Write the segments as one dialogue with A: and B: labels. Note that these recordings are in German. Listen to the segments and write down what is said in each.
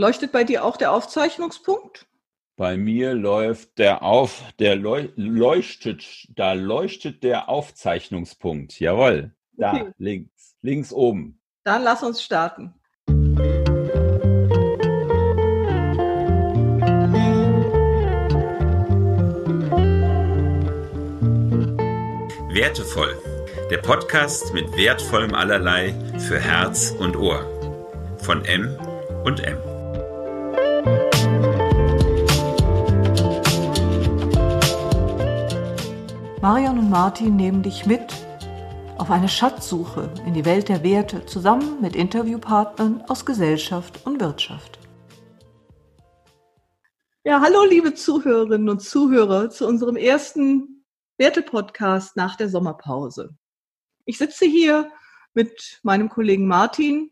A: Leuchtet bei dir auch der Aufzeichnungspunkt?
B: Bei mir läuft der auf, der leuchtet, da leuchtet der Aufzeichnungspunkt. Jawohl. Da, okay. links, links oben.
A: Dann lass uns starten.
B: Wertevoll. Der Podcast mit wertvollem Allerlei für Herz und Ohr. Von M und M.
A: Marion und Martin nehmen dich mit auf eine Schatzsuche in die Welt der Werte zusammen mit Interviewpartnern aus Gesellschaft und Wirtschaft. Ja, hallo liebe Zuhörerinnen und Zuhörer zu unserem ersten Werte-Podcast nach der Sommerpause. Ich sitze hier mit meinem Kollegen Martin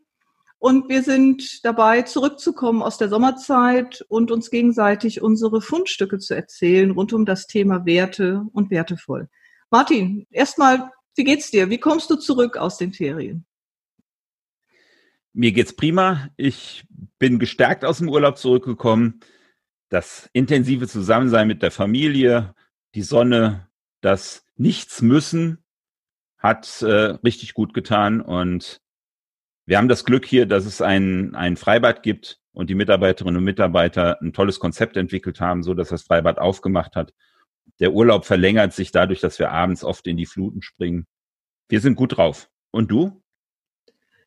A: und wir sind dabei, zurückzukommen aus der Sommerzeit und uns gegenseitig unsere Fundstücke zu erzählen rund um das Thema Werte und wertevoll. Martin, erstmal, wie geht's dir? Wie kommst du zurück aus den Ferien?
B: Mir geht's prima. Ich bin gestärkt aus dem Urlaub zurückgekommen. Das intensive Zusammensein mit der Familie, die Sonne, das Nichts müssen hat äh, richtig gut getan und wir haben das Glück hier, dass es ein, ein Freibad gibt und die Mitarbeiterinnen und Mitarbeiter ein tolles Konzept entwickelt haben, so dass das Freibad aufgemacht hat. Der Urlaub verlängert sich dadurch, dass wir abends oft in die Fluten springen. Wir sind gut drauf. Und du?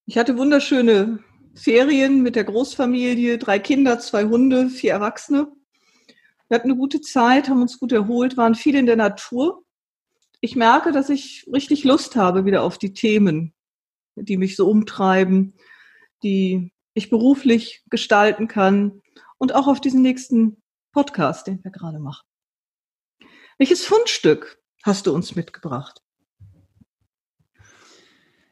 A: Ich hatte wunderschöne Ferien mit der Großfamilie, drei Kinder, zwei Hunde, vier Erwachsene. Wir hatten eine gute Zeit, haben uns gut erholt, waren viel in der Natur. Ich merke, dass ich richtig Lust habe wieder auf die Themen, die mich so umtreiben, die ich beruflich gestalten kann und auch auf diesen nächsten Podcast, den wir gerade machen. Welches Fundstück hast du uns mitgebracht?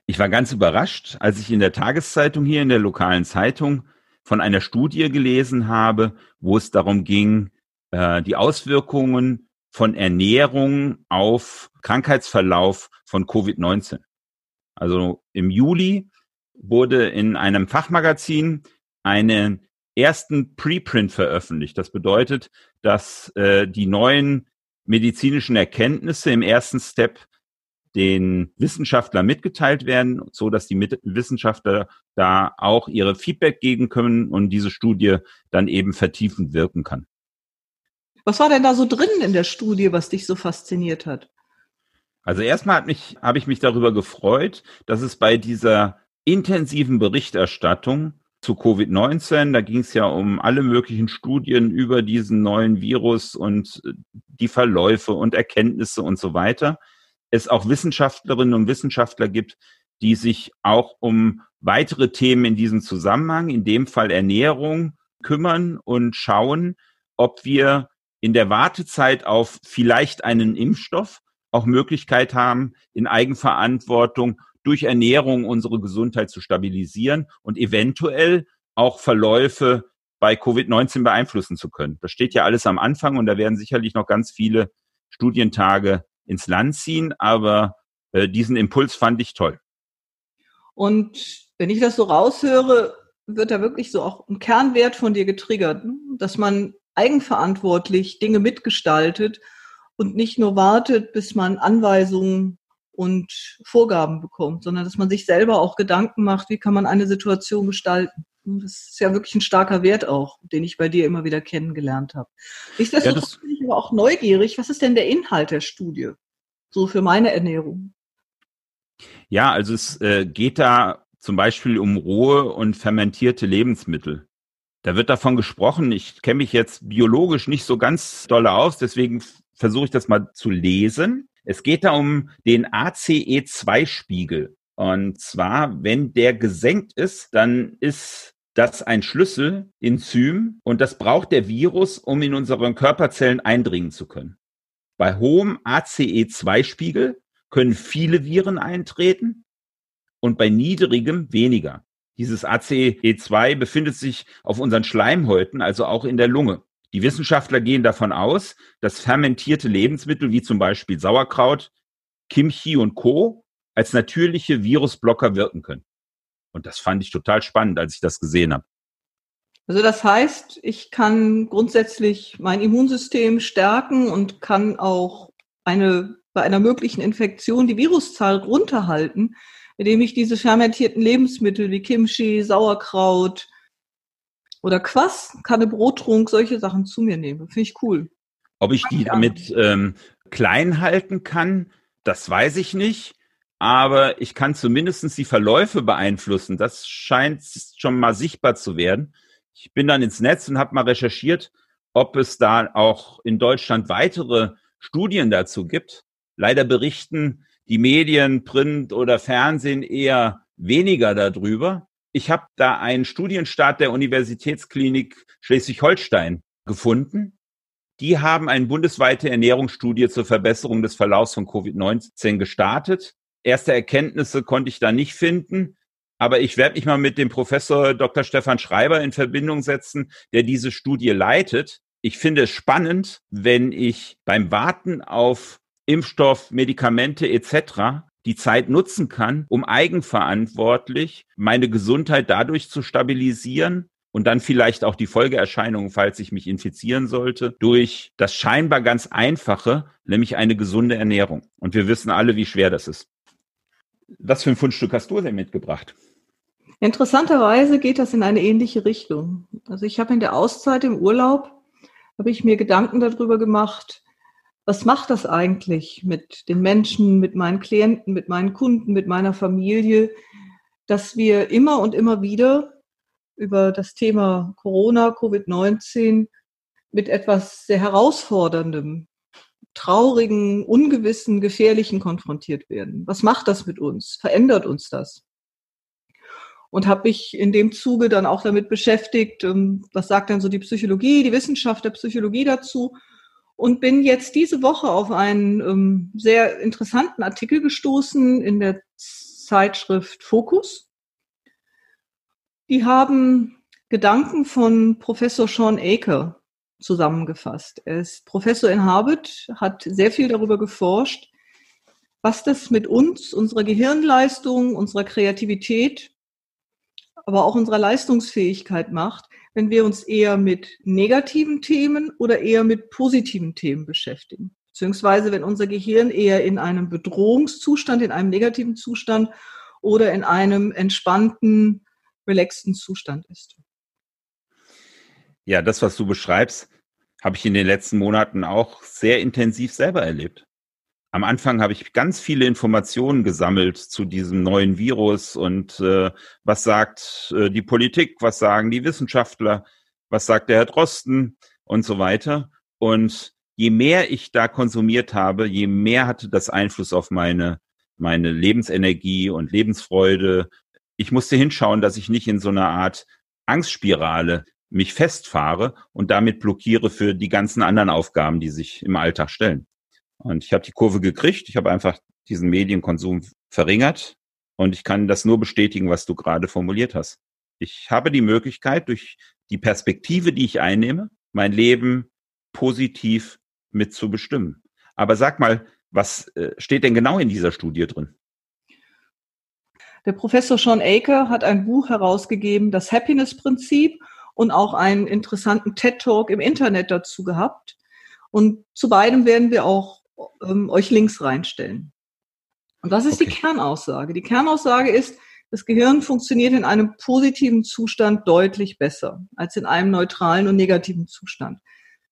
B: Ich war ganz überrascht, als ich in der Tageszeitung hier in der lokalen Zeitung von einer Studie gelesen habe, wo es darum ging, äh, die Auswirkungen von Ernährung auf Krankheitsverlauf von Covid-19. Also im Juli wurde in einem Fachmagazin einen ersten Preprint veröffentlicht. Das bedeutet, dass äh, die neuen medizinischen Erkenntnisse im ersten Step den Wissenschaftlern mitgeteilt werden, so dass die Wissenschaftler da auch ihre Feedback geben können und diese Studie dann eben vertiefend wirken kann.
A: Was war denn da so drin in der Studie, was dich so fasziniert hat?
B: Also erstmal hat mich, habe ich mich darüber gefreut, dass es bei dieser intensiven Berichterstattung zu Covid-19, da ging es ja um alle möglichen Studien über diesen neuen Virus und äh, die Verläufe und Erkenntnisse und so weiter, es auch Wissenschaftlerinnen und Wissenschaftler gibt, die sich auch um weitere Themen in diesem Zusammenhang, in dem Fall Ernährung, kümmern und schauen, ob wir in der Wartezeit auf vielleicht einen Impfstoff auch Möglichkeit haben, in Eigenverantwortung durch Ernährung unsere Gesundheit zu stabilisieren und eventuell auch Verläufe bei Covid-19 beeinflussen zu können. Das steht ja alles am Anfang und da werden sicherlich noch ganz viele Studientage ins Land ziehen, aber äh, diesen Impuls fand ich toll.
A: Und wenn ich das so raushöre, wird da wirklich so auch ein Kernwert von dir getriggert, ne? dass man eigenverantwortlich Dinge mitgestaltet und nicht nur wartet, bis man Anweisungen und Vorgaben bekommt, sondern dass man sich selber auch Gedanken macht, wie kann man eine Situation gestalten. Das ist ja wirklich ein starker Wert auch, den ich bei dir immer wieder kennengelernt habe. Nichtsdestotrotz ja, bin ich aber auch neugierig, was ist denn der Inhalt der Studie? So für meine Ernährung.
B: Ja, also es äh, geht da zum Beispiel um rohe und fermentierte Lebensmittel. Da wird davon gesprochen, ich kenne mich jetzt biologisch nicht so ganz doll aus, deswegen versuche ich das mal zu lesen. Es geht da um den ACE2-Spiegel. Und zwar, wenn der gesenkt ist, dann ist das ein Schlüsselenzym und das braucht der Virus, um in unseren Körperzellen eindringen zu können. Bei hohem ACE2-Spiegel können viele Viren eintreten und bei niedrigem weniger. Dieses ACE2 befindet sich auf unseren Schleimhäuten, also auch in der Lunge. Die Wissenschaftler gehen davon aus, dass fermentierte Lebensmittel wie zum Beispiel Sauerkraut, Kimchi und Co. als natürliche Virusblocker wirken können. Und das fand ich total spannend, als ich das gesehen habe.
A: Also das heißt, ich kann grundsätzlich mein Immunsystem stärken und kann auch eine, bei einer möglichen Infektion die Viruszahl runterhalten, indem ich diese fermentierten Lebensmittel wie Kimchi, Sauerkraut oder Quass, Kanne Brottrunk, solche Sachen zu mir nehme. Finde ich cool.
B: Ob ich die damit ähm, klein halten kann, das weiß ich nicht. Aber ich kann zumindest die Verläufe beeinflussen. Das scheint schon mal sichtbar zu werden. Ich bin dann ins Netz und habe mal recherchiert, ob es da auch in Deutschland weitere Studien dazu gibt. Leider berichten die Medien, Print oder Fernsehen eher weniger darüber. Ich habe da einen Studienstart der Universitätsklinik Schleswig-Holstein gefunden. Die haben eine bundesweite Ernährungsstudie zur Verbesserung des Verlaufs von Covid-19 gestartet. Erste Erkenntnisse konnte ich da nicht finden. Aber ich werde mich mal mit dem Professor Dr. Stefan Schreiber in Verbindung setzen, der diese Studie leitet. Ich finde es spannend, wenn ich beim Warten auf Impfstoff, Medikamente etc. die Zeit nutzen kann, um eigenverantwortlich meine Gesundheit dadurch zu stabilisieren und dann vielleicht auch die Folgeerscheinungen, falls ich mich infizieren sollte, durch das scheinbar ganz einfache, nämlich eine gesunde Ernährung. Und wir wissen alle, wie schwer das ist. Was für ein Fundstück hast du denn mitgebracht?
A: Interessanterweise geht das in eine ähnliche Richtung. Also ich habe in der Auszeit im Urlaub, habe ich mir Gedanken darüber gemacht, was macht das eigentlich mit den Menschen, mit meinen Klienten, mit meinen Kunden, mit meiner Familie, dass wir immer und immer wieder über das Thema Corona, Covid-19 mit etwas sehr herausforderndem, traurigen, ungewissen, gefährlichen konfrontiert werden. Was macht das mit uns? Verändert uns das? und habe mich in dem Zuge dann auch damit beschäftigt, ähm, was sagt denn so die Psychologie, die Wissenschaft der Psychologie dazu und bin jetzt diese Woche auf einen ähm, sehr interessanten Artikel gestoßen in der Zeitschrift Focus. Die haben Gedanken von Professor Sean Aker zusammengefasst. Er ist Professor in Harvard, hat sehr viel darüber geforscht, was das mit uns, unserer Gehirnleistung, unserer Kreativität aber auch unserer Leistungsfähigkeit macht, wenn wir uns eher mit negativen Themen oder eher mit positiven Themen beschäftigen. Beziehungsweise wenn unser Gehirn eher in einem Bedrohungszustand, in einem negativen Zustand oder in einem entspannten, relaxten Zustand ist.
B: Ja, das, was du beschreibst, habe ich in den letzten Monaten auch sehr intensiv selber erlebt am Anfang habe ich ganz viele Informationen gesammelt zu diesem neuen Virus und äh, was sagt äh, die Politik, was sagen die Wissenschaftler, was sagt der Herr Drosten und so weiter. Und je mehr ich da konsumiert habe, je mehr hatte das Einfluss auf meine, meine Lebensenergie und Lebensfreude. Ich musste hinschauen, dass ich nicht in so einer Art Angstspirale mich festfahre und damit blockiere für die ganzen anderen Aufgaben, die sich im Alltag stellen. Und ich habe die Kurve gekriegt. Ich habe einfach diesen Medienkonsum verringert. Und ich kann das nur bestätigen, was du gerade formuliert hast. Ich habe die Möglichkeit, durch die Perspektive, die ich einnehme, mein Leben positiv mitzubestimmen. Aber sag mal, was äh, steht denn genau in dieser Studie drin?
A: Der Professor Sean Aker hat ein Buch herausgegeben, das Happiness-Prinzip, und auch einen interessanten TED-Talk im Internet dazu gehabt. Und zu beidem werden wir auch ähm, euch Links reinstellen. Und was ist okay. die Kernaussage? Die Kernaussage ist, das Gehirn funktioniert in einem positiven Zustand deutlich besser als in einem neutralen und negativen Zustand.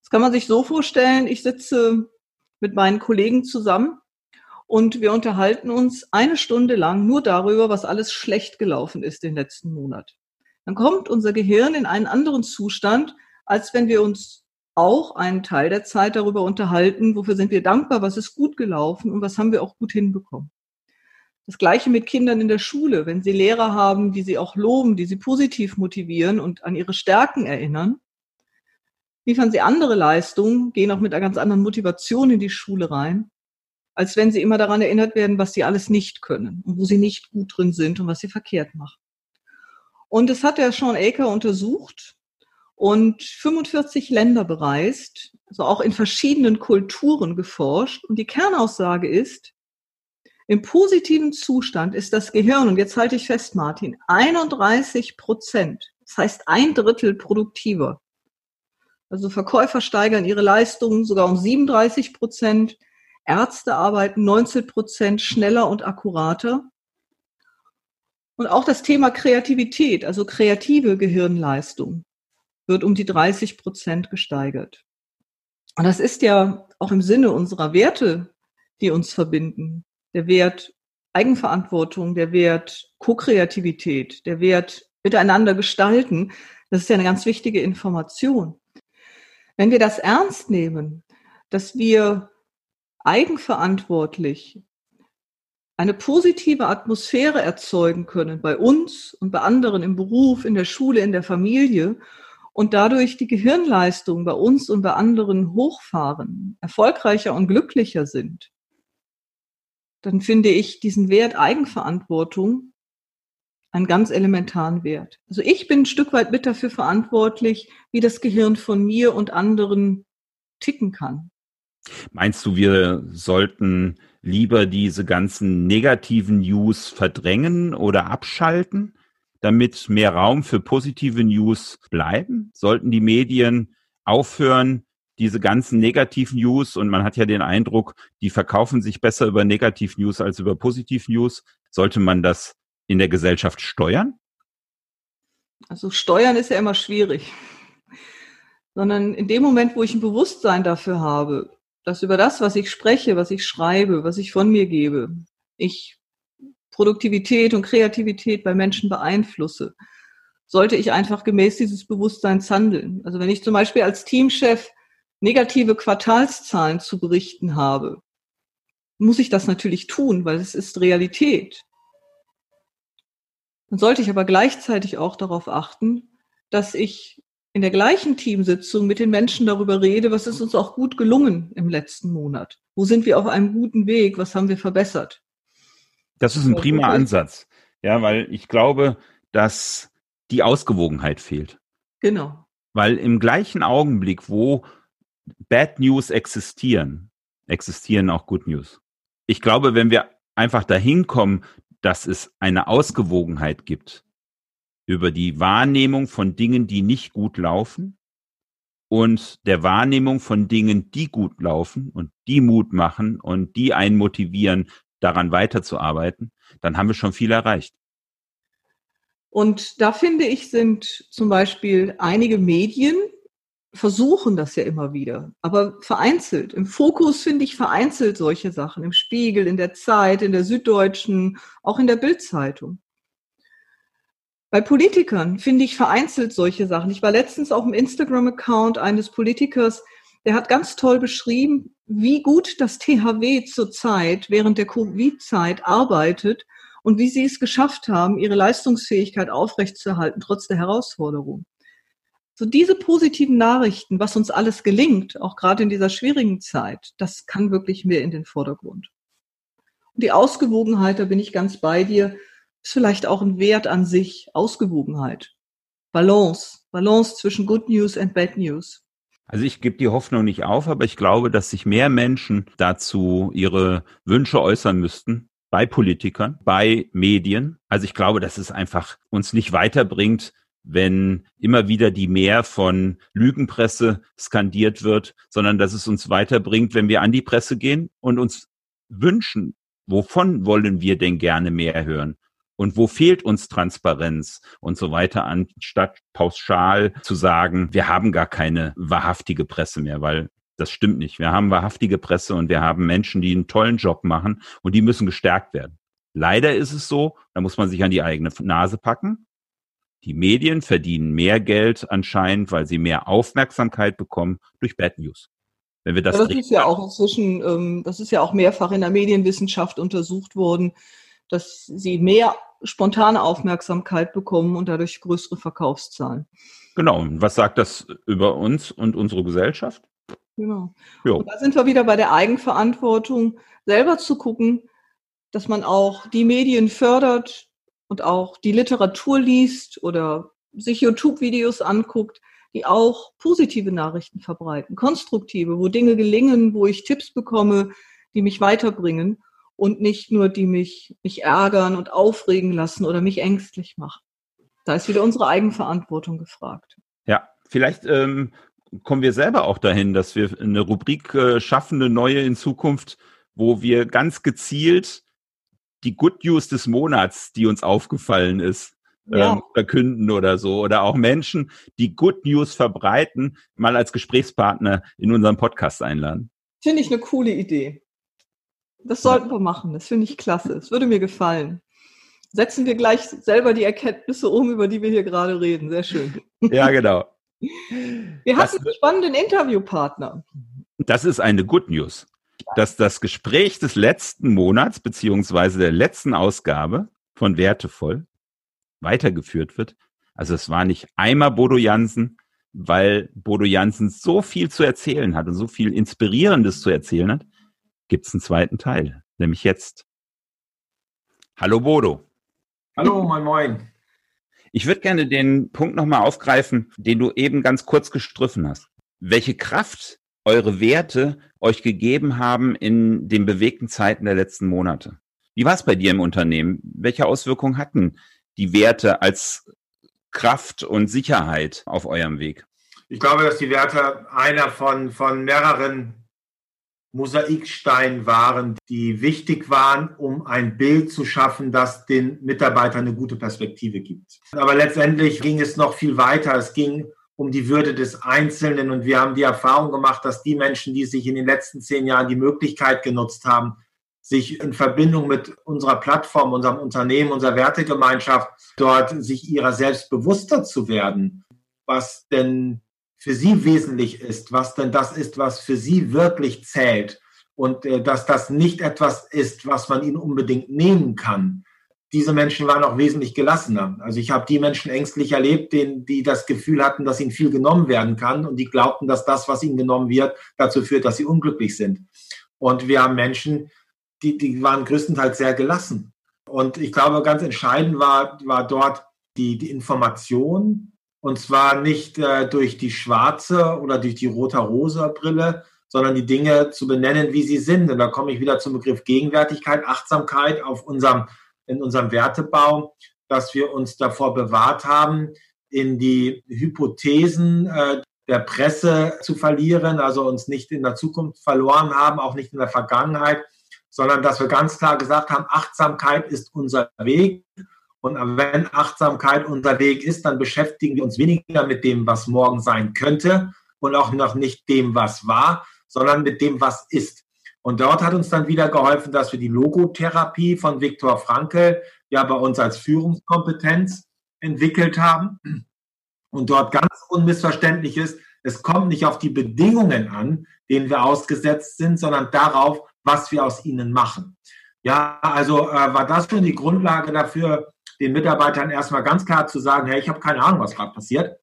A: Das kann man sich so vorstellen, ich sitze mit meinen Kollegen zusammen und wir unterhalten uns eine Stunde lang nur darüber, was alles schlecht gelaufen ist den letzten Monat. Dann kommt unser Gehirn in einen anderen Zustand, als wenn wir uns auch einen Teil der Zeit darüber unterhalten, wofür sind wir dankbar, was ist gut gelaufen und was haben wir auch gut hinbekommen. Das gleiche mit Kindern in der Schule, wenn sie Lehrer haben, die sie auch loben, die sie positiv motivieren und an ihre Stärken erinnern, liefern sie andere Leistungen, gehen auch mit einer ganz anderen Motivation in die Schule rein, als wenn sie immer daran erinnert werden, was sie alles nicht können und wo sie nicht gut drin sind und was sie verkehrt machen. Und das hat der Sean Aker untersucht und 45 Länder bereist, also auch in verschiedenen Kulturen geforscht. Und die Kernaussage ist, im positiven Zustand ist das Gehirn, und jetzt halte ich fest, Martin, 31 Prozent Das heißt ein Drittel produktiver. Also Verkäufer steigern ihre Leistungen sogar um 37 Prozent. Ärzte arbeiten 19 Prozent schneller und akkurater. Und auch das Thema Kreativität, also kreative Gehirnleistung, wird um die 30 Prozent gesteigert. Und das ist ja auch im Sinne unserer Werte, die uns verbinden. Der Wert Eigenverantwortung, der Wert Co-Kreativität, der Wert miteinander gestalten. Das ist ja eine ganz wichtige Information. Wenn wir das ernst nehmen, dass wir eigenverantwortlich eine positive Atmosphäre erzeugen können bei uns und bei anderen im Beruf, in der Schule, in der Familie und dadurch die Gehirnleistung bei uns und bei anderen hochfahren, erfolgreicher und glücklicher sind, dann finde ich diesen Wert Eigenverantwortung einen ganz elementaren Wert. Also ich bin ein Stück weit mit dafür verantwortlich, wie das Gehirn von mir und anderen ticken kann.
B: Meinst du, wir sollten lieber diese ganzen negativen News verdrängen oder abschalten, damit mehr Raum für positive News bleiben? Sollten die Medien aufhören, diese ganzen Negativ-News und man hat ja den Eindruck, die verkaufen sich besser über Negativ-News als über Positiv-News. Sollte man das in der Gesellschaft steuern?
A: Also steuern ist ja immer schwierig. Sondern in dem Moment, wo ich ein Bewusstsein dafür habe, dass über das, was ich spreche, was ich schreibe, was ich von mir gebe, ich Produktivität und Kreativität bei Menschen beeinflusse, sollte ich einfach gemäß dieses Bewusstseins handeln. Also wenn ich zum Beispiel als Teamchef negative Quartalszahlen zu berichten habe, muss ich das natürlich tun, weil es ist Realität. Dann sollte ich aber gleichzeitig auch darauf achten, dass ich in der gleichen Teamsitzung mit den Menschen darüber rede, was ist uns auch gut gelungen im letzten Monat? Wo sind wir auf einem guten Weg? Was haben wir verbessert?
B: Das ist ein prima Ansatz. Ja, weil ich glaube, dass die Ausgewogenheit fehlt.
A: Genau.
B: Weil im gleichen Augenblick, wo Bad News existieren, existieren auch Good News. Ich glaube, wenn wir einfach dahin kommen, dass es eine Ausgewogenheit gibt über die Wahrnehmung von Dingen, die nicht gut laufen und der Wahrnehmung von Dingen, die gut laufen und die Mut machen und die einen motivieren, daran weiterzuarbeiten, dann haben wir schon viel erreicht.
A: Und da finde ich, sind zum Beispiel einige Medien, versuchen das ja immer wieder, aber vereinzelt. Im Fokus finde ich vereinzelt solche Sachen, im Spiegel, in der Zeit, in der Süddeutschen, auch in der Bildzeitung. Bei Politikern finde ich vereinzelt solche Sachen. Ich war letztens auch im Instagram-Account eines Politikers, der hat ganz toll beschrieben, wie gut das THW zurzeit während der Covid-Zeit arbeitet und wie sie es geschafft haben, ihre Leistungsfähigkeit aufrechtzuerhalten, trotz der Herausforderung. So diese positiven Nachrichten, was uns alles gelingt, auch gerade in dieser schwierigen Zeit, das kann wirklich mehr in den Vordergrund. Und die Ausgewogenheit, da bin ich ganz bei dir, ist vielleicht auch ein Wert an sich, Ausgewogenheit. Balance, Balance zwischen Good News and Bad News.
B: Also ich gebe die Hoffnung nicht auf, aber ich glaube, dass sich mehr Menschen dazu ihre Wünsche äußern müssten, bei Politikern, bei Medien. Also ich glaube, dass es einfach uns nicht weiterbringt, wenn immer wieder die Mehr von Lügenpresse skandiert wird, sondern dass es uns weiterbringt, wenn wir an die Presse gehen und uns wünschen, wovon wollen wir denn gerne mehr hören? Und wo fehlt uns Transparenz und so weiter, anstatt pauschal zu sagen, wir haben gar keine wahrhaftige Presse mehr, weil das stimmt nicht. Wir haben wahrhaftige Presse und wir haben Menschen, die einen tollen Job machen und die müssen gestärkt werden. Leider ist es so, da muss man sich an die eigene Nase packen. Die Medien verdienen mehr Geld anscheinend, weil sie mehr Aufmerksamkeit bekommen durch Bad News.
A: Wenn wir das, ja, das ist ja auch inzwischen, ähm, das ist ja auch mehrfach in der Medienwissenschaft untersucht worden, dass sie mehr spontane Aufmerksamkeit bekommen und dadurch größere Verkaufszahlen.
B: Genau. Und was sagt das über uns und unsere Gesellschaft?
A: Genau. Jo. Und da sind wir wieder bei der Eigenverantwortung, selber zu gucken, dass man auch die Medien fördert, und auch die Literatur liest oder sich YouTube-Videos anguckt, die auch positive Nachrichten verbreiten, konstruktive, wo Dinge gelingen, wo ich Tipps bekomme, die mich weiterbringen und nicht nur die mich, mich ärgern und aufregen lassen oder mich ängstlich machen. Da ist wieder unsere Eigenverantwortung gefragt.
B: Ja, vielleicht ähm, kommen wir selber auch dahin, dass wir eine Rubrik äh, schaffen, eine neue in Zukunft, wo wir ganz gezielt die Good News des Monats, die uns aufgefallen ist, ja. ähm, verkünden oder so. Oder auch Menschen, die Good News verbreiten, mal als Gesprächspartner in unseren Podcast einladen.
A: Finde ich eine coole Idee. Das sollten wir machen. Das finde ich klasse. Es würde mir gefallen setzen wir gleich selber die Erkenntnisse um, über die wir hier gerade reden. Sehr schön.
B: Ja, genau.
A: Wir hatten das, einen spannenden Interviewpartner.
B: Das ist eine Good News, dass das Gespräch des letzten Monats beziehungsweise der letzten Ausgabe von Wertevoll weitergeführt wird. Also es war nicht einmal Bodo Jansen, weil Bodo Jansen so viel zu erzählen hat und so viel Inspirierendes zu erzählen hat, gibt es einen zweiten Teil, nämlich jetzt. Hallo Bodo.
C: Hallo, moin, moin.
B: Ich würde gerne den Punkt nochmal aufgreifen, den du eben ganz kurz gestriffen hast. Welche Kraft eure Werte euch gegeben haben in den bewegten Zeiten der letzten Monate. Wie war es bei dir im Unternehmen? Welche Auswirkungen hatten die Werte als Kraft und Sicherheit auf eurem Weg?
C: Ich glaube, dass die Werte einer von, von mehreren Mosaikstein waren, die wichtig waren, um ein Bild zu schaffen, das den Mitarbeitern eine gute Perspektive gibt. Aber letztendlich ging es noch viel weiter. Es ging um die Würde des Einzelnen und wir haben die Erfahrung gemacht, dass die Menschen, die sich in den letzten zehn Jahren die Möglichkeit genutzt haben, sich in Verbindung mit unserer Plattform, unserem Unternehmen, unserer Wertegemeinschaft dort sich ihrer selbst bewusster zu werden, was denn für sie wesentlich ist, was denn das ist, was für sie wirklich zählt und äh, dass das nicht etwas ist, was man ihnen unbedingt nehmen kann. Diese Menschen waren auch wesentlich gelassener. Also ich habe die Menschen ängstlich erlebt, denen, die das Gefühl hatten, dass ihnen viel genommen werden kann und die glaubten, dass das, was ihnen genommen wird, dazu führt, dass sie unglücklich sind. Und wir haben Menschen, die, die waren größtenteils sehr gelassen. Und ich glaube, ganz entscheidend war, war dort die, die Information, und zwar nicht äh, durch die schwarze oder durch die rote-rosa Brille, sondern die Dinge zu benennen, wie sie sind. Und da komme ich wieder zum Begriff Gegenwärtigkeit, Achtsamkeit auf unserem, in unserem Wertebau, dass wir uns davor bewahrt haben, in die Hypothesen äh, der Presse zu verlieren, also uns nicht in der Zukunft verloren haben, auch nicht in der Vergangenheit, sondern dass wir ganz klar gesagt haben, Achtsamkeit ist unser Weg und wenn Achtsamkeit unser Weg ist, dann beschäftigen wir uns weniger mit dem, was morgen sein könnte und auch noch nicht dem, was war, sondern mit dem, was ist. Und dort hat uns dann wieder geholfen, dass wir die Logotherapie von Viktor Frankl ja bei uns als Führungskompetenz entwickelt haben. Und dort ganz unmissverständlich ist, es kommt nicht auf die Bedingungen an, denen wir ausgesetzt sind, sondern darauf, was wir aus ihnen machen. Ja, also äh, war das schon die Grundlage dafür, den Mitarbeitern erstmal ganz klar zu sagen, hey, ich habe keine Ahnung, was gerade passiert.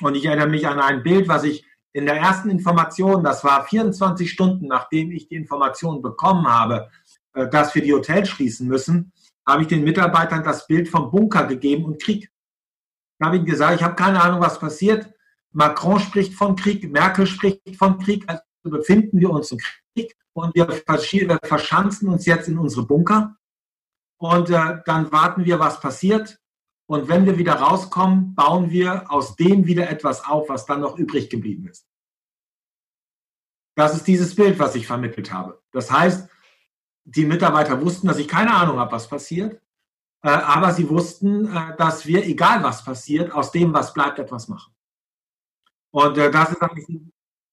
C: Und ich erinnere mich an ein Bild, was ich in der ersten Information, das war 24 Stunden, nachdem ich die Information bekommen habe, äh, dass wir die Hotels schließen müssen, habe ich den Mitarbeitern das Bild vom Bunker gegeben und Krieg. Ich habe ihnen gesagt, ich habe keine Ahnung, was passiert. Macron spricht von Krieg, Merkel spricht von Krieg, also befinden wir uns im Krieg und wir verschanzen uns jetzt in unsere Bunker und äh, dann warten wir, was passiert. Und wenn wir wieder rauskommen, bauen wir aus dem wieder etwas auf, was dann noch übrig geblieben ist. Das ist dieses Bild, was ich vermittelt habe. Das heißt, die Mitarbeiter wussten, dass ich keine Ahnung habe, was passiert, äh, aber sie wussten, äh, dass wir, egal was passiert, aus dem, was bleibt, etwas machen. Und äh, das ist eigentlich,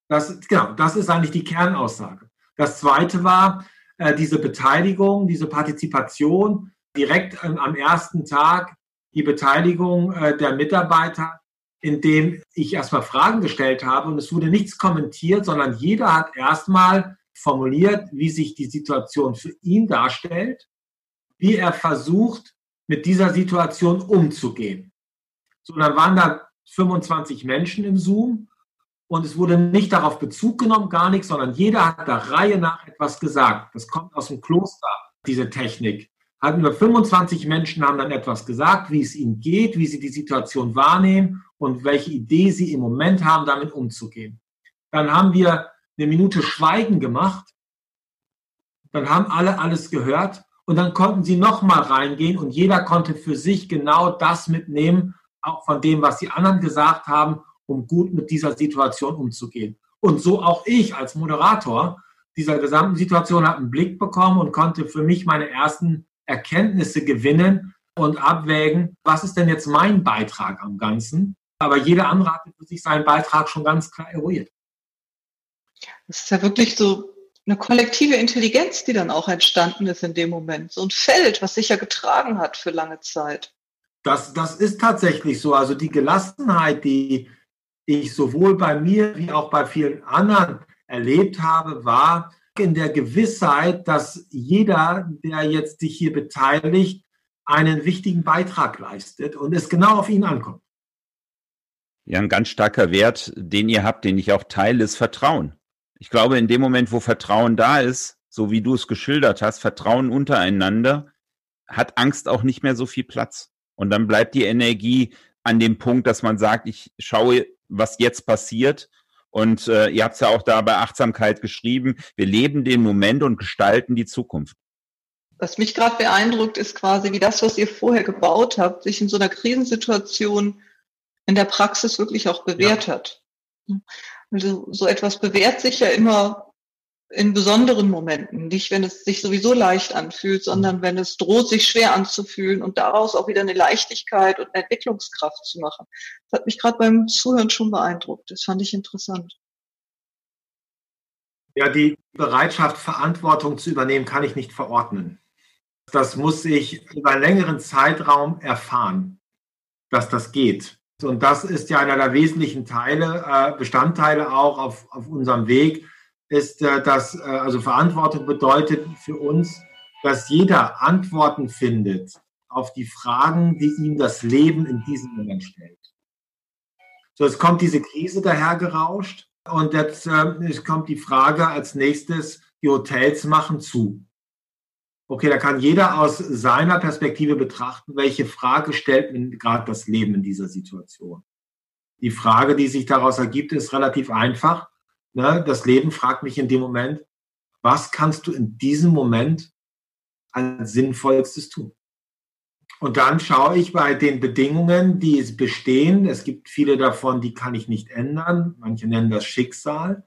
C: das, genau, das ist eigentlich die Kernaussage. Das zweite war, äh, diese Beteiligung, diese Partizipation direkt ähm, am ersten Tag, die Beteiligung äh, der Mitarbeiter, indem ich erstmal Fragen gestellt habe und es wurde nichts kommentiert, sondern jeder hat erstmal formuliert, wie sich die Situation für ihn darstellt, wie er versucht, mit dieser Situation umzugehen. So, dann waren da 25 Menschen im Zoom und es wurde nicht darauf Bezug genommen, gar nichts, sondern jeder hat der Reihe nach etwas gesagt. Das kommt aus dem Kloster, diese Technik. Hatten wir 25 Menschen haben dann etwas gesagt, wie es ihnen geht, wie sie die Situation wahrnehmen und welche Idee sie im Moment haben, damit umzugehen. Dann haben wir eine Minute Schweigen gemacht. Dann haben alle alles gehört und dann konnten sie nochmal reingehen und jeder konnte für sich genau das mitnehmen, auch von dem, was die anderen gesagt haben, um gut mit dieser Situation umzugehen. Und so auch ich als Moderator dieser gesamten Situation habe einen Blick bekommen und konnte für mich meine ersten Erkenntnisse gewinnen und abwägen, was ist denn jetzt mein Beitrag am Ganzen. Aber jeder andere hat für sich seinen Beitrag schon ganz klar eruiert.
A: Das ist ja wirklich so eine kollektive Intelligenz, die dann auch entstanden ist in dem Moment. So ein Feld, was sich ja getragen hat für lange Zeit.
C: Das, das ist tatsächlich so. Also die Gelassenheit, die ich sowohl bei mir wie auch bei vielen anderen erlebt habe, war in der Gewissheit, dass jeder, der jetzt sich hier beteiligt, einen wichtigen Beitrag leistet und es genau auf ihn ankommt.
B: Ja, ein ganz starker Wert, den ihr habt, den ich auch teile, ist Vertrauen. Ich glaube, in dem Moment, wo Vertrauen da ist, so wie du es geschildert hast, Vertrauen untereinander, hat Angst auch nicht mehr so viel Platz. Und dann bleibt die Energie an dem Punkt, dass man sagt, ich schaue, was jetzt passiert. Und äh, ihr habt es ja auch da bei Achtsamkeit geschrieben, wir leben den Moment und gestalten die Zukunft.
A: Was mich gerade beeindruckt, ist quasi, wie das, was ihr vorher gebaut habt, sich in so einer Krisensituation in der Praxis wirklich auch bewährt ja. hat. Also so etwas bewährt sich ja immer in besonderen Momenten, nicht wenn es sich sowieso leicht anfühlt, sondern wenn es droht, sich schwer anzufühlen und daraus auch wieder eine Leichtigkeit und eine Entwicklungskraft zu machen. Das hat mich gerade beim Zuhören schon beeindruckt. Das fand ich interessant.
C: Ja, die Bereitschaft, Verantwortung zu übernehmen, kann ich nicht verordnen. Das muss ich über einen längeren Zeitraum erfahren, dass das geht. Und das ist ja einer der wesentlichen Teile, äh, Bestandteile auch auf, auf unserem Weg, ist, äh, dass äh, also Verantwortung bedeutet für uns, dass jeder Antworten findet auf die Fragen, die ihm das Leben in diesem Moment stellt. So, es kommt diese Krise dahergerauscht und jetzt äh, kommt die Frage als nächstes, die Hotels machen zu. Okay, da kann jeder aus seiner Perspektive betrachten, welche Frage stellt mir gerade das Leben in dieser Situation. Die Frage, die sich daraus ergibt, ist relativ einfach. Ne? Das Leben fragt mich in dem Moment, was kannst du in diesem Moment als Sinnvollstes tun? Und dann schaue ich bei den Bedingungen, die es bestehen. Es gibt viele davon, die kann ich nicht ändern. Manche nennen das Schicksal.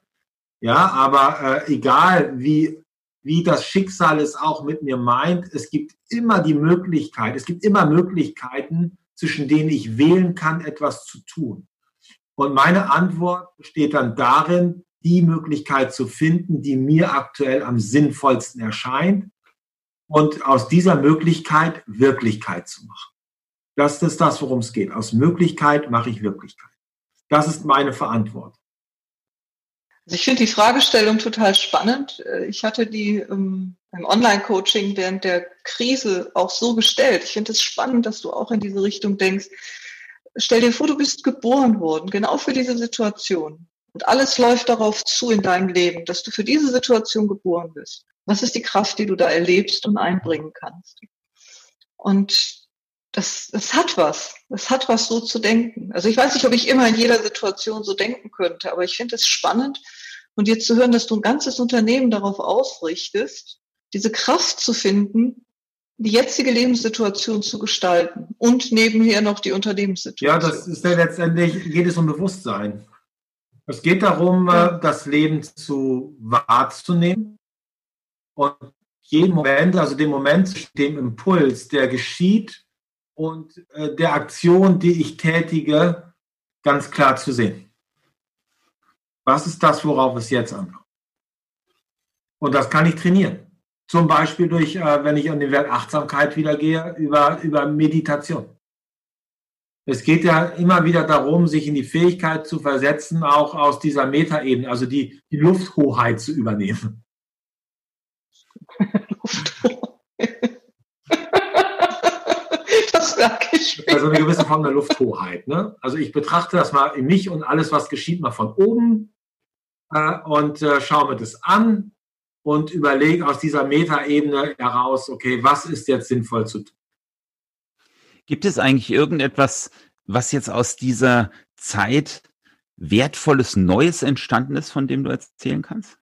C: Ja, aber äh, egal wie wie das Schicksal es auch mit mir meint. Es gibt immer die Möglichkeit, es gibt immer Möglichkeiten, zwischen denen ich wählen kann, etwas zu tun. Und meine Antwort besteht dann darin, die Möglichkeit zu finden, die mir aktuell am sinnvollsten erscheint und aus dieser Möglichkeit Wirklichkeit zu machen. Das ist das, worum es geht. Aus Möglichkeit mache ich Wirklichkeit. Das ist meine Verantwortung.
A: Also ich finde die Fragestellung total spannend. Ich hatte die ähm, beim Online-Coaching während der Krise auch so gestellt. Ich finde es spannend, dass du auch in diese Richtung denkst. Stell dir vor, du bist geboren worden, genau für diese Situation. Und alles läuft darauf zu in deinem Leben, dass du für diese Situation geboren bist. Was ist die Kraft, die du da erlebst und einbringen kannst? Und das, das hat was. Das hat was, so zu denken. Also ich weiß nicht, ob ich immer in jeder Situation so denken könnte, aber ich finde es spannend und jetzt zu hören, dass du ein ganzes Unternehmen darauf ausrichtest, diese Kraft zu finden, die jetzige Lebenssituation zu gestalten und nebenher noch die Unternehmenssituation.
C: Ja, das ist ja letztendlich, geht es um Bewusstsein. Es geht darum. Äh, das Leben zu wahrzunehmen und jeden Moment, also den Moment, dem Impuls, der geschieht, und äh, der Aktion, die ich tätige, ganz klar zu sehen. Was ist das, worauf es jetzt ankommt? Und das kann ich trainieren. Zum Beispiel durch, äh, wenn ich an den Wert Achtsamkeit wieder gehe, über, über Meditation. Es geht ja immer wieder darum, sich in die Fähigkeit zu versetzen, auch aus dieser Metaebene, also die, die Lufthoheit zu übernehmen. Lufthoheit. sag ich. Also eine gewisse Form der Lufthoheit. Ne? Also ich betrachte das mal in mich und alles, was geschieht, mal von oben äh, und äh, schaue mir das an und überlege aus dieser Metaebene heraus, okay, was ist jetzt sinnvoll zu tun?
B: Gibt es eigentlich irgendetwas, was jetzt aus dieser Zeit wertvolles Neues entstanden ist, von dem du erzählen kannst?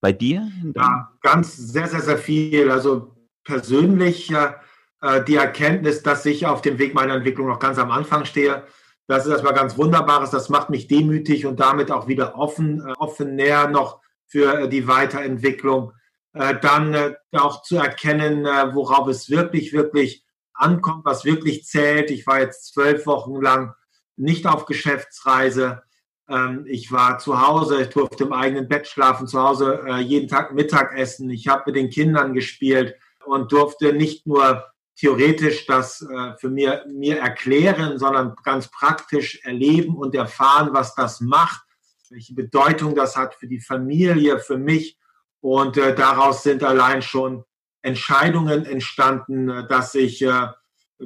B: Bei dir?
C: Ja, ganz sehr, sehr, sehr viel. Also persönlich äh, die Erkenntnis, dass ich auf dem Weg meiner Entwicklung noch ganz am Anfang stehe. Das ist erstmal ganz Wunderbares. Das macht mich demütig und damit auch wieder offen, äh, offen näher noch für äh, die Weiterentwicklung. Äh, dann auch zu erkennen, worauf es wirklich, wirklich ankommt, was wirklich zählt. Ich war jetzt zwölf Wochen lang nicht auf Geschäftsreise. Ähm, ich war zu Hause, ich durfte im eigenen Bett schlafen, zu Hause äh, jeden Tag Mittag essen. Ich habe mit den Kindern gespielt und durfte nicht nur theoretisch das äh, für mir, mir erklären, sondern ganz praktisch erleben und erfahren, was das macht, welche Bedeutung das hat für die Familie, für mich. Und äh, daraus sind allein schon Entscheidungen entstanden, äh, dass ich äh,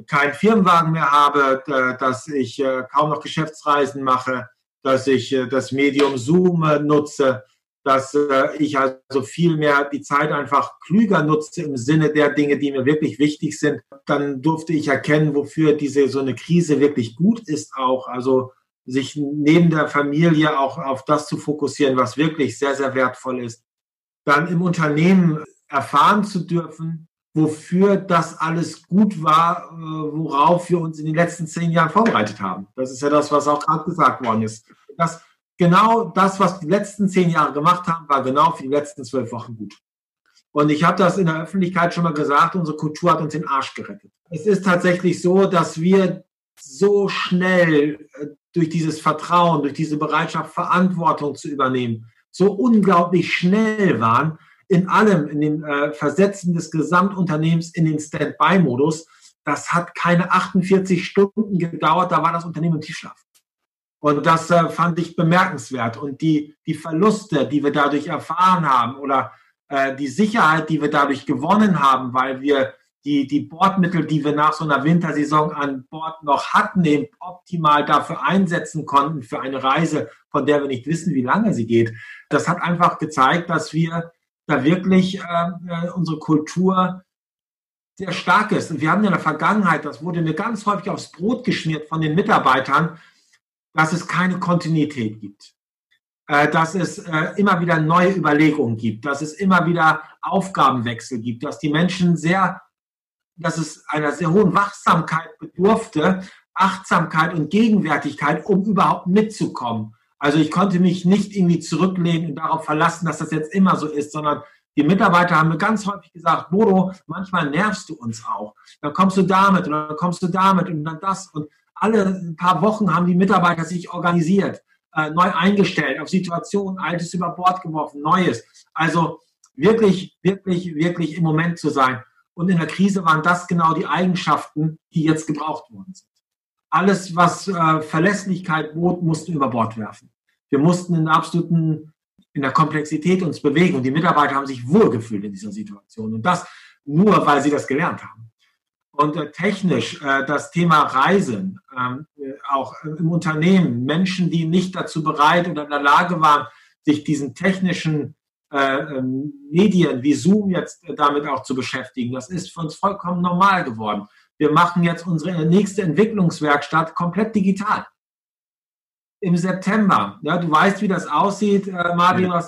C: keinen Firmenwagen mehr habe, dass ich äh, kaum noch Geschäftsreisen mache, dass ich das Medium Zoom nutze, dass ich also viel mehr die Zeit einfach klüger nutze im Sinne der Dinge, die mir wirklich wichtig sind. Dann durfte ich erkennen, wofür diese so eine Krise wirklich gut ist auch. Also sich neben der Familie auch auf das zu fokussieren, was wirklich sehr, sehr wertvoll ist. Dann im Unternehmen erfahren zu dürfen, wofür das alles gut war, äh, worauf wir uns in den letzten zehn Jahren vorbereitet haben. Das ist ja das, was auch gerade gesagt worden ist. Das genau das, was die letzten zehn Jahre gemacht haben, war genau für die letzten zwölf Wochen gut. Und ich habe das in der Öffentlichkeit schon mal gesagt, unsere Kultur hat uns den Arsch gerettet. Es ist tatsächlich so, dass wir so schnell äh, durch dieses Vertrauen, durch diese Bereitschaft, Verantwortung zu übernehmen, so unglaublich schnell waren in allem, in dem äh, Versetzen des Gesamtunternehmens in den Stand-by-Modus. Das hat keine 48 Stunden gedauert, da war das Unternehmen im Tiefschlaf. Und das äh, fand ich bemerkenswert. Und die, die Verluste, die wir dadurch erfahren haben oder äh, die Sicherheit, die wir dadurch gewonnen haben, weil wir die, die Bordmittel, die wir nach so einer Wintersaison an Bord noch hatten, eben optimal dafür einsetzen konnten für eine Reise, von der wir nicht wissen, wie lange sie geht. Das hat einfach gezeigt, dass wir da wirklich äh, unsere Kultur sehr stark ist. Und wir haben in der Vergangenheit, das wurde mir ganz häufig aufs Brot geschmiert von den Mitarbeitern, dass es keine Kontinuität gibt, äh, dass es äh, immer wieder neue Überlegungen gibt, dass es immer wieder Aufgabenwechsel gibt, dass die Menschen sehr, dass es einer sehr hohen Wachsamkeit bedurfte, Achtsamkeit und Gegenwärtigkeit, um überhaupt mitzukommen. Also ich konnte mich nicht irgendwie zurücklehnen und darauf verlassen, dass das jetzt immer so ist, sondern die Mitarbeiter haben mir ganz häufig gesagt, Bodo, manchmal nervst du uns auch. Dann kommst du damit und dann kommst du damit und dann das. Und alle paar Wochen haben die Mitarbeiter sich organisiert, äh, neu eingestellt, auf Situationen, Altes über Bord geworfen, Neues. Also wirklich, wirklich, wirklich im Moment zu sein. Und in der Krise waren das genau die Eigenschaften, die jetzt gebraucht worden sind. Alles, was äh, Verlässlichkeit bot, mussten über Bord werfen. Wir mussten in absoluten, in der Komplexität uns bewegen und die Mitarbeiter haben sich wohlgefühlt in dieser Situation. Und das nur, weil sie das gelernt haben. Und äh, technisch äh, das Thema Reisen, ähm, äh, auch im Unternehmen, Menschen, die nicht dazu bereit oder in der Lage waren, sich diesen technischen äh, ähm, Medien wie Zoom jetzt äh, damit auch zu beschäftigen, das ist für uns vollkommen normal geworden. Wir machen jetzt unsere nächste Entwicklungswerkstatt komplett digital. Im September. Ja, du weißt, wie das aussieht, äh, Martin, ja.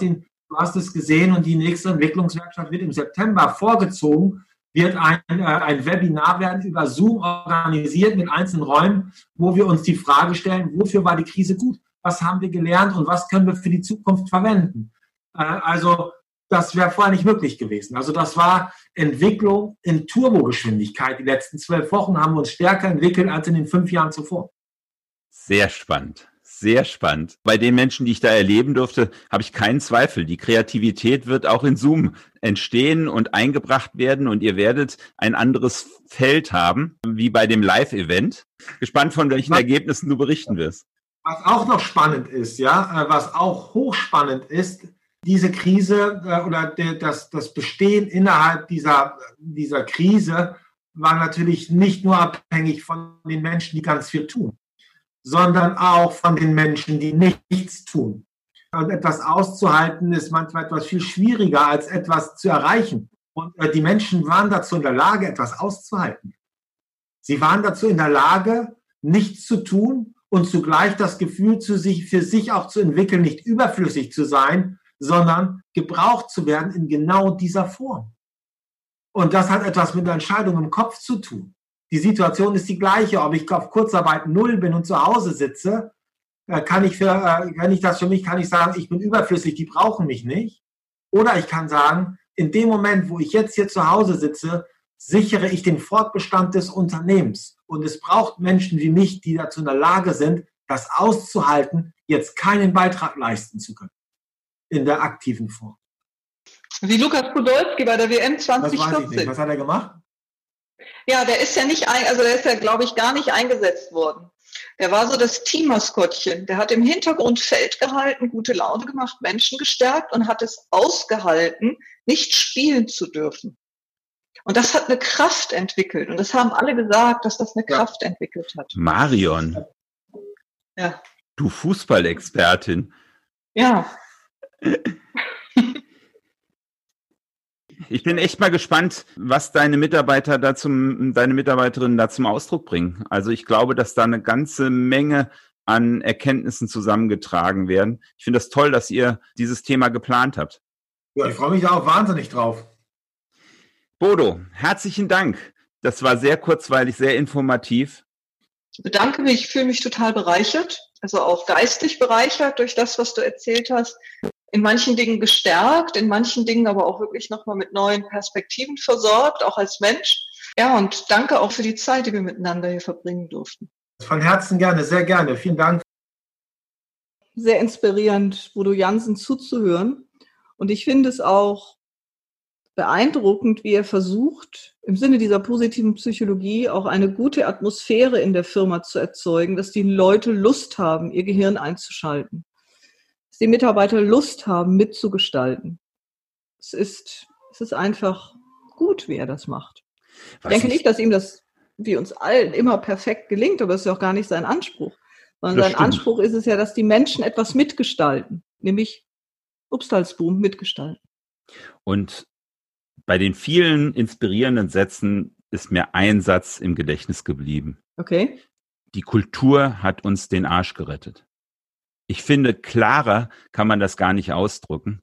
C: du hast es gesehen und die nächste Entwicklungswerkstatt wird im September vorgezogen wird ein, äh, ein Webinar werden über Zoom organisiert mit einzelnen Räumen, wo wir uns die Frage stellen, wofür war die Krise gut? Was haben wir gelernt und was können wir für die Zukunft verwenden? Äh, also das wäre vorher nicht möglich gewesen. Also das war Entwicklung in Turbogeschwindigkeit. Die letzten zwölf Wochen haben wir uns stärker entwickelt als in den fünf Jahren zuvor.
B: Sehr spannend. Sehr spannend. Bei den Menschen, die ich da erleben durfte, habe ich keinen Zweifel. Die Kreativität wird auch in Zoom entstehen und eingebracht werden und ihr werdet ein anderes Feld haben, wie bei dem Live-Event. Gespannt, von welchen was, Ergebnissen du berichten wirst.
C: Was auch noch spannend ist, ja, äh, was auch hochspannend ist, diese Krise äh, oder das, das Bestehen innerhalb dieser, dieser Krise war natürlich nicht nur abhängig von den Menschen, die ganz viel tun sondern auch von den Menschen, die nichts tun. Und etwas auszuhalten ist manchmal etwas viel schwieriger, als etwas zu erreichen. Und äh, die Menschen waren dazu in der Lage, etwas auszuhalten. Sie waren dazu in der Lage, nichts zu tun und zugleich das Gefühl zu sich, für sich auch zu entwickeln, nicht überflüssig zu sein, sondern gebraucht zu werden in genau dieser Form. Und das hat etwas mit der Entscheidung im Kopf zu tun. Die Situation ist die gleiche, ob ich auf Kurzarbeit null bin und zu Hause sitze, äh, kann ich, für, äh, kann ich das für mich, kann ich sagen, ich bin überflüssig, die brauchen mich nicht. Oder ich kann sagen, in dem Moment, wo ich jetzt hier zu Hause sitze, sichere ich den Fortbestand des Unternehmens. Und es braucht Menschen wie mich, die dazu in der Lage sind, das auszuhalten, jetzt keinen Beitrag leisten zu können. In der aktiven Form.
A: Wie Lukas Podolski bei der WM
C: 2014. Was hat er gemacht?
A: Ja, der ist ja nicht, ein, also der ist ja, glaube ich, gar nicht eingesetzt worden. Der war so das Teammaskottchen. Der hat im Hintergrund Feld gehalten, gute Laune gemacht, Menschen gestärkt und hat es ausgehalten, nicht spielen zu dürfen. Und das hat eine Kraft entwickelt. Und das haben alle gesagt, dass das eine ja. Kraft entwickelt hat.
B: Marion. Ja. Du Fußballexpertin.
A: Ja.
B: Ich bin echt mal gespannt, was deine Mitarbeiter da zum, deine Mitarbeiterinnen da zum Ausdruck bringen. Also ich glaube, dass da eine ganze Menge an Erkenntnissen zusammengetragen werden. Ich finde das toll, dass ihr dieses Thema geplant habt.
C: Ja, ich freue mich da auch wahnsinnig drauf.
B: Bodo, herzlichen Dank. Das war sehr kurzweilig, sehr informativ.
A: Ich bedanke mich, ich fühle mich total bereichert, also auch geistig bereichert durch das, was du erzählt hast in manchen Dingen gestärkt, in manchen Dingen aber auch wirklich nochmal mit neuen Perspektiven versorgt, auch als Mensch. Ja, und danke auch für die Zeit, die wir miteinander hier verbringen durften.
C: Von Herzen gerne, sehr gerne. Vielen Dank.
A: Sehr inspirierend, Bodo Jansen zuzuhören. Und ich finde es auch beeindruckend, wie er versucht, im Sinne dieser positiven Psychologie auch eine gute Atmosphäre in der Firma zu erzeugen, dass die Leute Lust haben, ihr Gehirn einzuschalten dass die Mitarbeiter Lust haben, mitzugestalten. Es ist, es ist einfach gut, wie er das macht. Was ich denke nicht, dass ihm das wie uns allen immer perfekt gelingt, aber es ist auch gar nicht sein Anspruch. Sondern sein stimmt. Anspruch ist es ja, dass die Menschen etwas mitgestalten, nämlich Obstalsboom mitgestalten.
B: Und bei den vielen inspirierenden Sätzen ist mir ein Satz im Gedächtnis geblieben.
A: Okay.
B: Die Kultur hat uns den Arsch gerettet ich finde, klarer kann man das gar nicht ausdrücken.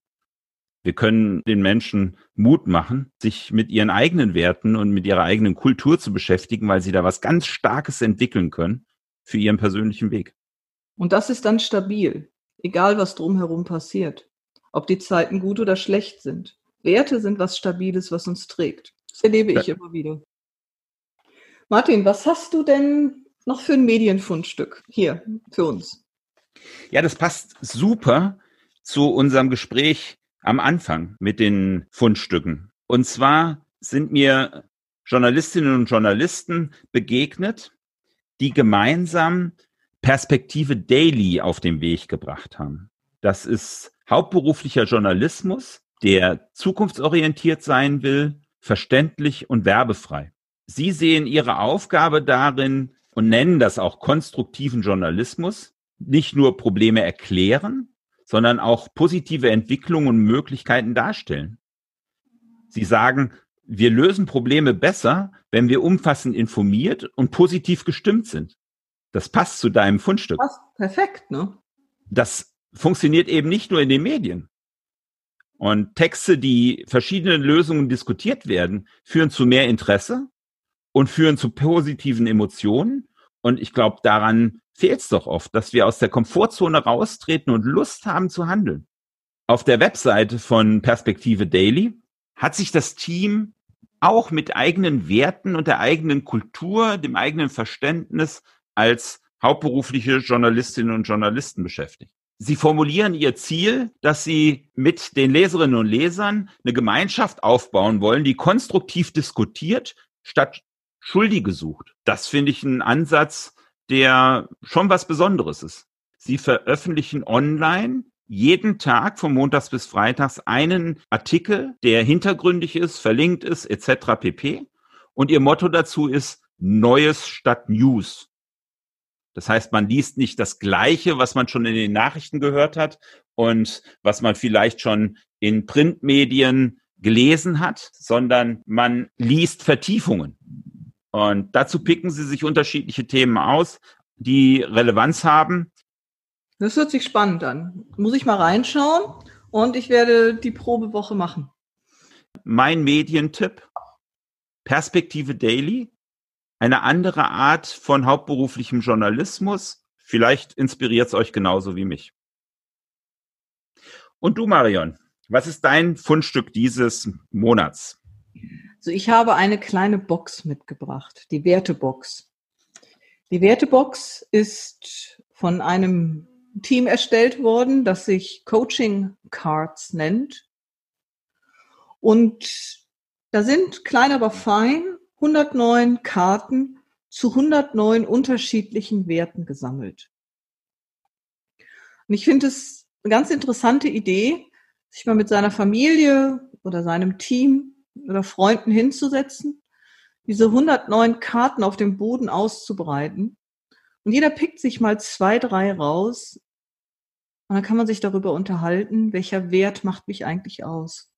B: Wir können den Menschen Mut machen, sich mit ihren eigenen Werten und mit ihrer eigenen Kultur zu beschäftigen, weil sie da was ganz Starkes entwickeln können für ihren persönlichen Weg.
A: Und das ist dann stabil, egal was drumherum passiert, ob die Zeiten gut oder schlecht sind. Werte sind was Stabiles, was uns trägt. Das erlebe ich ja. immer wieder. Martin, was hast du denn noch für ein Medienfundstück hier für uns?
B: Ja, das passt super zu unserem Gespräch am Anfang mit den Fundstücken. Und zwar sind mir Journalistinnen und Journalisten begegnet, die gemeinsam Perspektive Daily auf den Weg gebracht haben. Das ist hauptberuflicher Journalismus, der zukunftsorientiert sein will, verständlich und werbefrei. Sie sehen Ihre Aufgabe darin und nennen das auch konstruktiven Journalismus, nicht nur Probleme erklären, sondern auch positive Entwicklungen und Möglichkeiten darstellen. Sie sagen, wir lösen Probleme besser, wenn wir umfassend informiert und positiv gestimmt sind. Das passt zu deinem Fundstück. Passt
A: perfekt, ne?
B: Das funktioniert eben nicht nur in den Medien. Und Texte, die verschiedene Lösungen diskutiert werden, führen zu mehr Interesse und führen zu positiven Emotionen. Und ich glaube, daran fehlt es doch oft, dass wir aus der Komfortzone raustreten und Lust haben zu handeln. Auf der Webseite von Perspektive Daily hat sich das Team auch mit eigenen Werten und der eigenen Kultur, dem eigenen Verständnis als hauptberufliche Journalistinnen und Journalisten beschäftigt. Sie formulieren ihr Ziel, dass sie mit den Leserinnen und Lesern eine Gemeinschaft aufbauen wollen, die konstruktiv diskutiert, statt Schuldige sucht. Das finde ich einen Ansatz, der schon was Besonderes ist. Sie veröffentlichen online jeden Tag von Montags bis Freitags einen Artikel, der hintergründig ist, verlinkt ist, etc. pp. Und ihr Motto dazu ist Neues statt News. Das heißt, man liest nicht das Gleiche, was man schon in den Nachrichten gehört hat und was man vielleicht schon in Printmedien gelesen hat, sondern man liest Vertiefungen. Und dazu picken sie sich unterschiedliche Themen aus, die Relevanz haben.
A: Das hört sich spannend an. Muss ich mal reinschauen und ich werde die Probewoche machen.
B: Mein Medientipp Perspektive Daily, eine andere Art von hauptberuflichem Journalismus. Vielleicht inspiriert es euch genauso wie mich. Und du, Marion, was ist dein Fundstück dieses Monats?
A: Also ich habe eine kleine Box mitgebracht, die Wertebox. Die Wertebox ist von einem Team erstellt worden, das sich Coaching Cards nennt. Und da sind klein aber fein 109 Karten zu 109 unterschiedlichen Werten gesammelt. Und ich finde es eine ganz interessante Idee, sich mal mit seiner Familie oder seinem Team oder Freunden hinzusetzen, diese 109 Karten auf dem Boden auszubreiten. Und jeder pickt sich mal zwei, drei raus. Und dann kann man sich darüber unterhalten, welcher Wert macht mich eigentlich aus.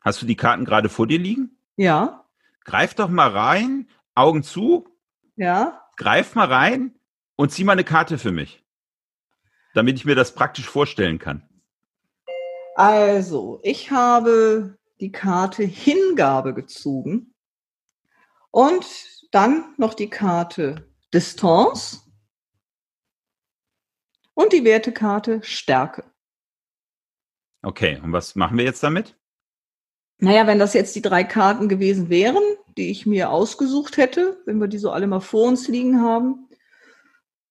B: Hast du die Karten gerade vor dir liegen?
A: Ja.
B: Greif doch mal rein, Augen zu.
A: Ja.
B: Greif mal rein und zieh mal eine Karte für mich, damit ich mir das praktisch vorstellen kann.
A: Also, ich habe die Karte Hingabe gezogen und dann noch die Karte Distanz und die Wertekarte Stärke.
B: Okay, und was machen wir jetzt damit?
A: Naja, wenn das jetzt die drei Karten gewesen wären, die ich mir ausgesucht hätte, wenn wir die so alle mal vor uns liegen haben,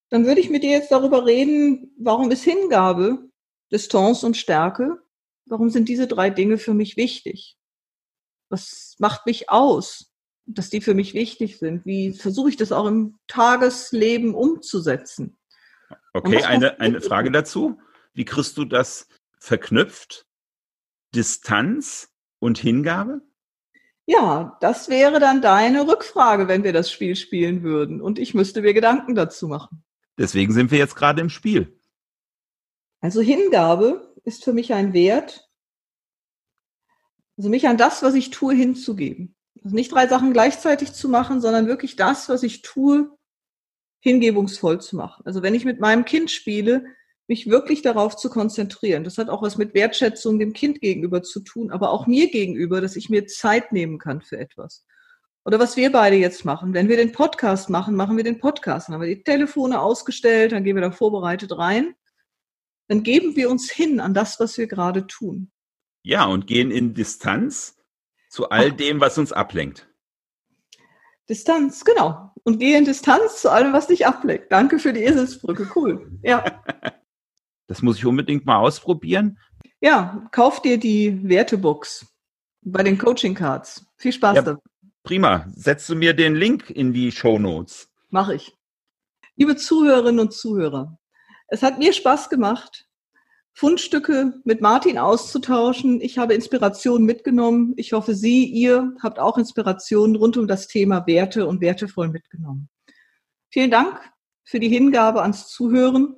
A: dann würde ich mit dir jetzt darüber reden, warum ist Hingabe, Distanz und Stärke, warum sind diese drei Dinge für mich wichtig? Was macht mich aus, dass die für mich wichtig sind? Wie versuche ich das auch im Tagesleben umzusetzen?
B: Okay, eine, eine Frage dazu. Wie kriegst du das verknüpft? Distanz und Hingabe?
A: Ja, das wäre dann deine Rückfrage, wenn wir das Spiel spielen würden. Und ich müsste mir Gedanken dazu machen.
B: Deswegen sind wir jetzt gerade im Spiel.
A: Also Hingabe ist für mich ein Wert, also mich an das, was ich tue, hinzugeben. Also nicht drei Sachen gleichzeitig zu machen, sondern wirklich das, was ich tue, hingebungsvoll zu machen. Also wenn ich mit meinem Kind spiele, mich wirklich darauf zu konzentrieren. Das hat auch was mit Wertschätzung dem Kind gegenüber zu tun, aber auch mir gegenüber, dass ich mir Zeit nehmen kann für etwas. Oder was wir beide jetzt machen. Wenn wir den Podcast machen, machen wir den Podcast. Dann haben wir die Telefone ausgestellt, dann gehen wir da vorbereitet rein. Dann geben wir uns hin an das, was wir gerade tun.
B: Ja, und gehen in Distanz zu all dem, was uns ablenkt.
A: Distanz, genau. Und gehe in Distanz zu allem, was dich ablenkt. Danke für die Eselsbrücke. Cool. Ja.
B: Das muss ich unbedingt mal ausprobieren.
A: Ja, kauf dir die Wertebox bei den Coaching Cards. Viel Spaß ja,
B: dabei. Prima. Setzt du mir den Link in die Show Notes?
A: Mach ich. Liebe Zuhörerinnen und Zuhörer, es hat mir Spaß gemacht, Fundstücke mit Martin auszutauschen. Ich habe Inspiration mitgenommen. Ich hoffe, Sie, ihr habt auch Inspiration rund um das Thema Werte und wertevoll mitgenommen. Vielen Dank für die Hingabe ans Zuhören.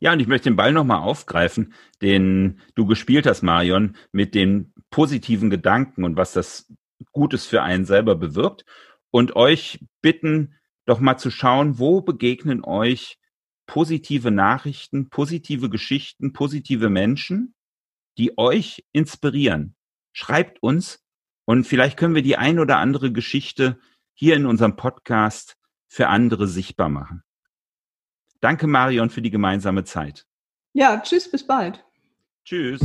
B: Ja, und ich möchte den Ball nochmal aufgreifen, den du gespielt hast, Marion, mit den positiven Gedanken und was das Gutes für einen selber bewirkt. Und euch bitten, doch mal zu schauen, wo begegnen euch positive Nachrichten, positive Geschichten, positive Menschen, die euch inspirieren. Schreibt uns und vielleicht können wir die ein oder andere Geschichte hier in unserem Podcast für andere sichtbar machen. Danke, Marion, für die gemeinsame Zeit.
A: Ja, tschüss, bis bald.
B: Tschüss.